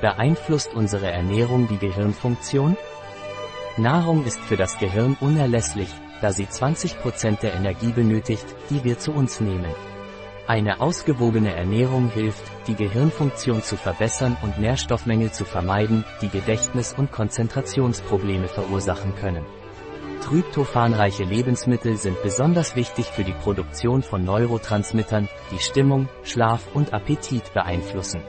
Beeinflusst unsere Ernährung die Gehirnfunktion? Nahrung ist für das Gehirn unerlässlich, da sie 20% der Energie benötigt, die wir zu uns nehmen. Eine ausgewogene Ernährung hilft, die Gehirnfunktion zu verbessern und Nährstoffmängel zu vermeiden, die Gedächtnis- und Konzentrationsprobleme verursachen können. Tryptophanreiche Lebensmittel sind besonders wichtig für die Produktion von Neurotransmittern, die Stimmung, Schlaf und Appetit beeinflussen.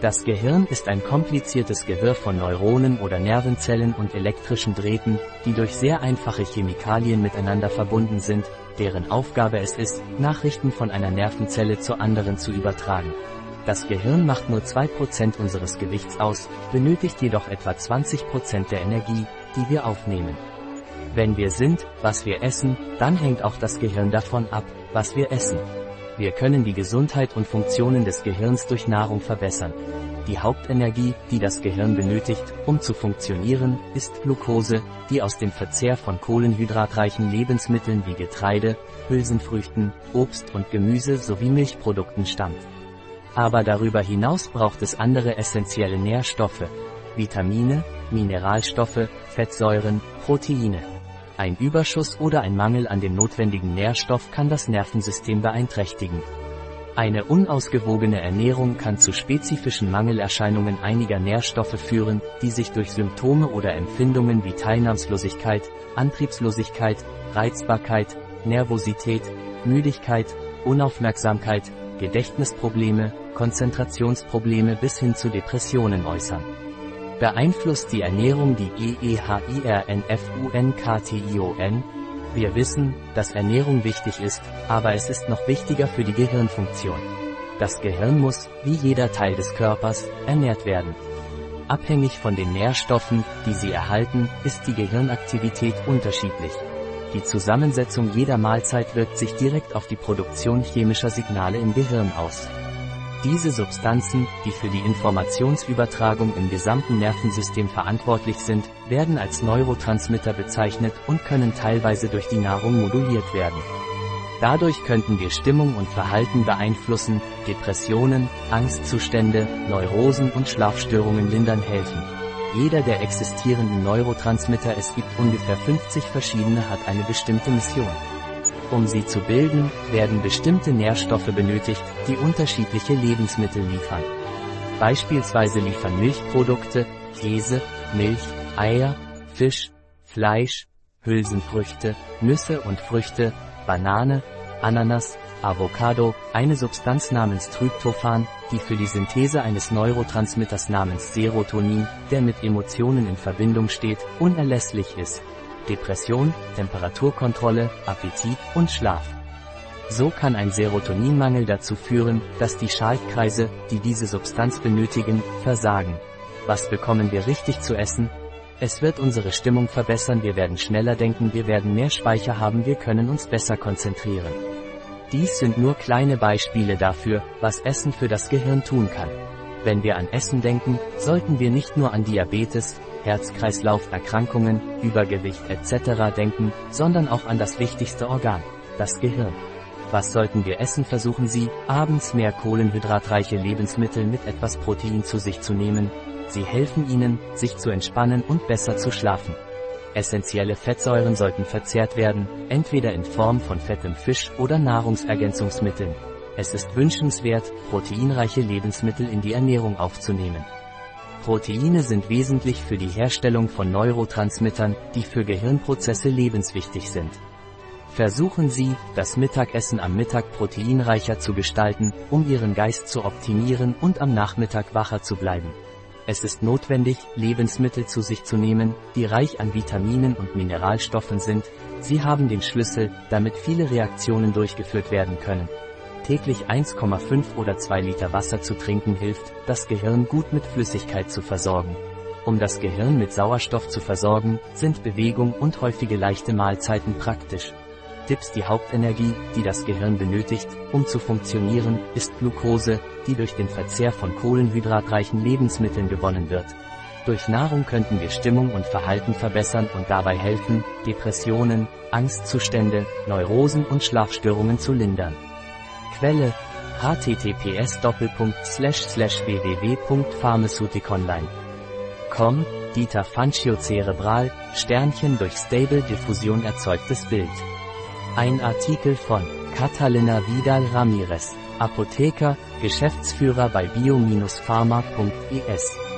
Das Gehirn ist ein kompliziertes Gewirr von Neuronen oder Nervenzellen und elektrischen Drähten, die durch sehr einfache Chemikalien miteinander verbunden sind, deren Aufgabe es ist, Nachrichten von einer Nervenzelle zur anderen zu übertragen. Das Gehirn macht nur 2% unseres Gewichts aus, benötigt jedoch etwa 20% der Energie, die wir aufnehmen. Wenn wir sind, was wir essen, dann hängt auch das Gehirn davon ab, was wir essen. Wir können die Gesundheit und Funktionen des Gehirns durch Nahrung verbessern. Die Hauptenergie, die das Gehirn benötigt, um zu funktionieren, ist Glucose, die aus dem Verzehr von kohlenhydratreichen Lebensmitteln wie Getreide, Hülsenfrüchten, Obst und Gemüse sowie Milchprodukten stammt. Aber darüber hinaus braucht es andere essentielle Nährstoffe, Vitamine, Mineralstoffe, Fettsäuren, Proteine. Ein Überschuss oder ein Mangel an dem notwendigen Nährstoff kann das Nervensystem beeinträchtigen. Eine unausgewogene Ernährung kann zu spezifischen Mangelerscheinungen einiger Nährstoffe führen, die sich durch Symptome oder Empfindungen wie Teilnahmslosigkeit, Antriebslosigkeit, Reizbarkeit, Nervosität, Müdigkeit, Unaufmerksamkeit, Gedächtnisprobleme, Konzentrationsprobleme bis hin zu Depressionen äußern. Beeinflusst die Ernährung die GEHIRNFUNKTION? Wir wissen, dass Ernährung wichtig ist, aber es ist noch wichtiger für die Gehirnfunktion. Das Gehirn muss, wie jeder Teil des Körpers, ernährt werden. Abhängig von den Nährstoffen, die sie erhalten, ist die Gehirnaktivität unterschiedlich. Die Zusammensetzung jeder Mahlzeit wirkt sich direkt auf die Produktion chemischer Signale im Gehirn aus. Diese Substanzen, die für die Informationsübertragung im gesamten Nervensystem verantwortlich sind, werden als Neurotransmitter bezeichnet und können teilweise durch die Nahrung moduliert werden. Dadurch könnten wir Stimmung und Verhalten beeinflussen, Depressionen, Angstzustände, Neurosen und Schlafstörungen lindern helfen. Jeder der existierenden Neurotransmitter, es gibt ungefähr 50 verschiedene, hat eine bestimmte Mission. Um sie zu bilden, werden bestimmte Nährstoffe benötigt, die unterschiedliche Lebensmittel liefern. Beispielsweise liefern Milchprodukte, Käse, Milch, Eier, Fisch, Fleisch, Hülsenfrüchte, Nüsse und Früchte, Banane, Ananas, Avocado, eine Substanz namens Tryptophan, die für die Synthese eines Neurotransmitters namens Serotonin, der mit Emotionen in Verbindung steht, unerlässlich ist. Depression, Temperaturkontrolle, Appetit und Schlaf. So kann ein Serotoninmangel dazu führen, dass die Schaltkreise, die diese Substanz benötigen, versagen. Was bekommen wir richtig zu essen? Es wird unsere Stimmung verbessern, wir werden schneller denken, wir werden mehr Speicher haben, wir können uns besser konzentrieren. Dies sind nur kleine Beispiele dafür, was Essen für das Gehirn tun kann. Wenn wir an Essen denken, sollten wir nicht nur an Diabetes, Herz-Kreislauf-Erkrankungen, Übergewicht etc. denken, sondern auch an das wichtigste Organ, das Gehirn. Was sollten wir essen? Versuchen Sie, abends mehr kohlenhydratreiche Lebensmittel mit etwas Protein zu sich zu nehmen. Sie helfen Ihnen, sich zu entspannen und besser zu schlafen. Essentielle Fettsäuren sollten verzehrt werden, entweder in Form von fettem Fisch oder Nahrungsergänzungsmitteln. Es ist wünschenswert, proteinreiche Lebensmittel in die Ernährung aufzunehmen. Proteine sind wesentlich für die Herstellung von Neurotransmittern, die für Gehirnprozesse lebenswichtig sind. Versuchen Sie, das Mittagessen am Mittag proteinreicher zu gestalten, um Ihren Geist zu optimieren und am Nachmittag wacher zu bleiben. Es ist notwendig, Lebensmittel zu sich zu nehmen, die reich an Vitaminen und Mineralstoffen sind. Sie haben den Schlüssel, damit viele Reaktionen durchgeführt werden können täglich 1,5 oder 2 Liter Wasser zu trinken hilft, das Gehirn gut mit Flüssigkeit zu versorgen. Um das Gehirn mit Sauerstoff zu versorgen, sind Bewegung und häufige leichte Mahlzeiten praktisch. Tipps Die Hauptenergie, die das Gehirn benötigt, um zu funktionieren, ist Glucose, die durch den Verzehr von kohlenhydratreichen Lebensmitteln gewonnen wird. Durch Nahrung könnten wir Stimmung und Verhalten verbessern und dabei helfen, Depressionen, Angstzustände, Neurosen und Schlafstörungen zu lindern. Quelle https www.pharmaceuticonline.com Dieter Fancio Cerebral, Sternchen durch Stable Diffusion erzeugtes Bild. Ein Artikel von Catalina Vidal Ramirez, Apotheker, Geschäftsführer bei bio-pharma.es.